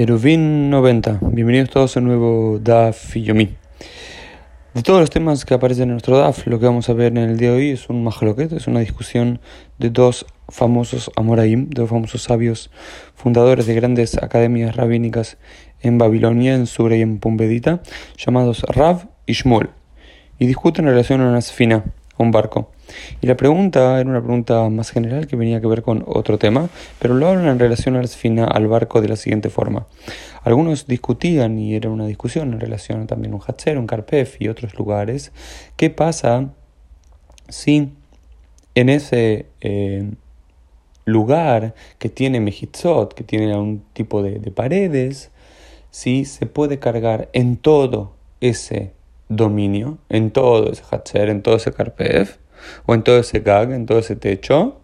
Eruvin 90, bienvenidos todos a un nuevo DAF y Yomi. De todos los temas que aparecen en nuestro DAF, lo que vamos a ver en el día de hoy es un majaloquet, es una discusión de dos famosos Amoraim, dos famosos sabios fundadores de grandes academias rabínicas en Babilonia, en Sura y en Pumbedita, llamados Rav y Shmuel, y discuten en relación a una sfina, a un barco. Y la pregunta era una pregunta más general que venía que ver con otro tema, pero lo hablan en relación al, al barco de la siguiente forma. Algunos discutían, y era una discusión en relación también a un Hatzer, un Karpef y otros lugares, qué pasa si en ese eh, lugar que tiene Mejitzot, que tiene algún tipo de, paredes, si se puede cargar en todo ese dominio, en todo ese Hatzer, en todo ese Karpef, o en todo ese gag, en todo ese techo,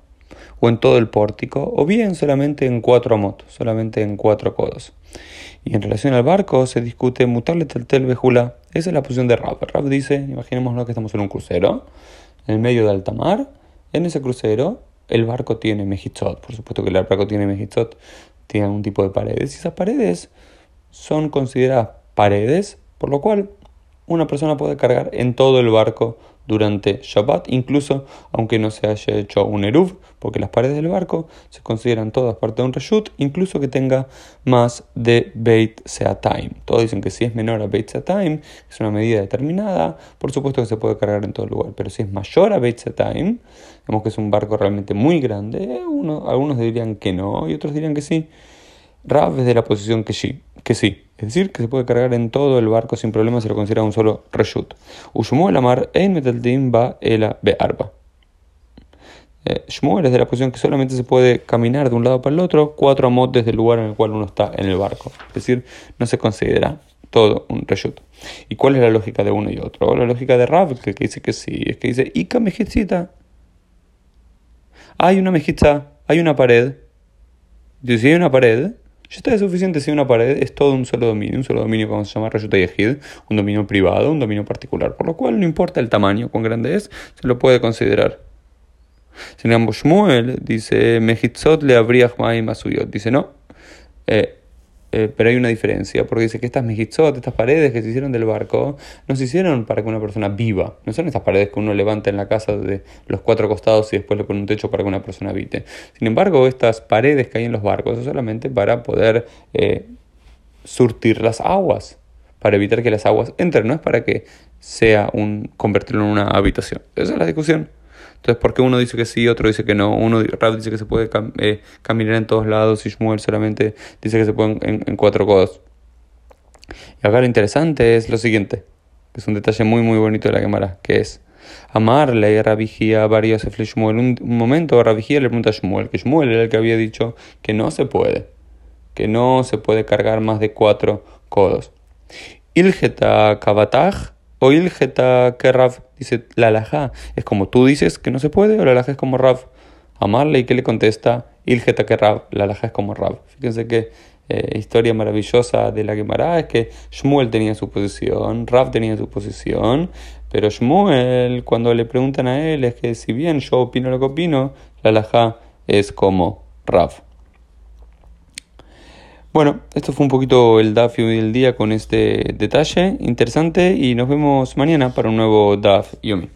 o en todo el pórtico, o bien solamente en cuatro motos, solamente en cuatro codos. Y en relación al barco se discute mutarle tel bejula. Esa es la posición de Rab. Rab dice, imaginémonos que estamos en un crucero, en el medio de alta mar. En ese crucero el barco tiene mejitzot. Por supuesto que el barco tiene mejitzot, tiene algún tipo de paredes. Y esas paredes son consideradas paredes, por lo cual una persona puede cargar en todo el barco durante Shabbat, incluso aunque no se haya hecho un eruv, porque las paredes del barco se consideran todas parte de un reshut, incluso que tenga más de Beit Seataim. Todos dicen que si es menor a Beit Seataim, es una medida determinada, por supuesto que se puede cargar en todo lugar, pero si es mayor a Beit Seataim, vemos que es un barco realmente muy grande, uno, algunos dirían que no y otros dirían que sí. Rav es de la posición que sí, que sí. Es decir, que se puede cargar en todo el barco sin problema, se lo considera un solo reshut. el amar ein va ela be'arba. Eh, Shmuel es de la posición que solamente se puede caminar de un lado para el otro, cuatro amot desde el lugar en el cual uno está en el barco. Es decir, no se considera todo un reshut. ¿Y cuál es la lógica de uno y otro? La lógica de Rav, que, dice que sí, es que dice, Ika mejicita. Hay una mejita, hay una pared. Dice, si hay una pared, ya está suficiente si una pared es todo un solo dominio, un solo dominio que vamos a llamar Rayuta Yehid, un dominio privado, un dominio particular, por lo cual no importa el tamaño, cuán grande es, se lo puede considerar. Sin embargo, Shmuel dice, Mehitzot le habría Masuyot. Dice, no, eh, eh, pero hay una diferencia, porque dice que estas mejitzot, estas paredes que se hicieron del barco, no se hicieron para que una persona viva. No son estas paredes que uno levanta en la casa de los cuatro costados y después le pone un techo para que una persona habite. Sin embargo, estas paredes que hay en los barcos son solamente para poder eh, surtir las aguas, para evitar que las aguas entren, no es para que sea un convertirlo en una habitación. Esa es la discusión. Entonces, ¿por qué uno dice que sí, otro dice que no? Uno, Rav dice que se puede eh, caminar en todos lados y Shmuel solamente dice que se puede en, cuatro codos. Y acá lo interesante es lo siguiente, que es un detalle muy muy bonito de la Gemara, que es amarle Rabijía varios Shmuel. Un, un momento Rabijía le pregunta a Shmuel, que Shmuel era el que había dicho que no se puede, que no se puede cargar más de cuatro codos. Ilgeta Kabataj o Ilgeta que Rav dice, la alajá es como tú dices que no se puede, o la alajá es como Rav. Amarle y que le contesta, Ilgeta que Rav, la alajá es como Rav. Fíjense que eh, historia maravillosa de la Gemara es que Shmuel tenía su posición, Rav tenía su posición, pero Shmuel, cuando le preguntan a él, es que si bien yo opino lo que opino, la alajá es como Rav. Bueno, esto fue un poquito el DAF del día con este detalle interesante y nos vemos mañana para un nuevo DAF Yomi.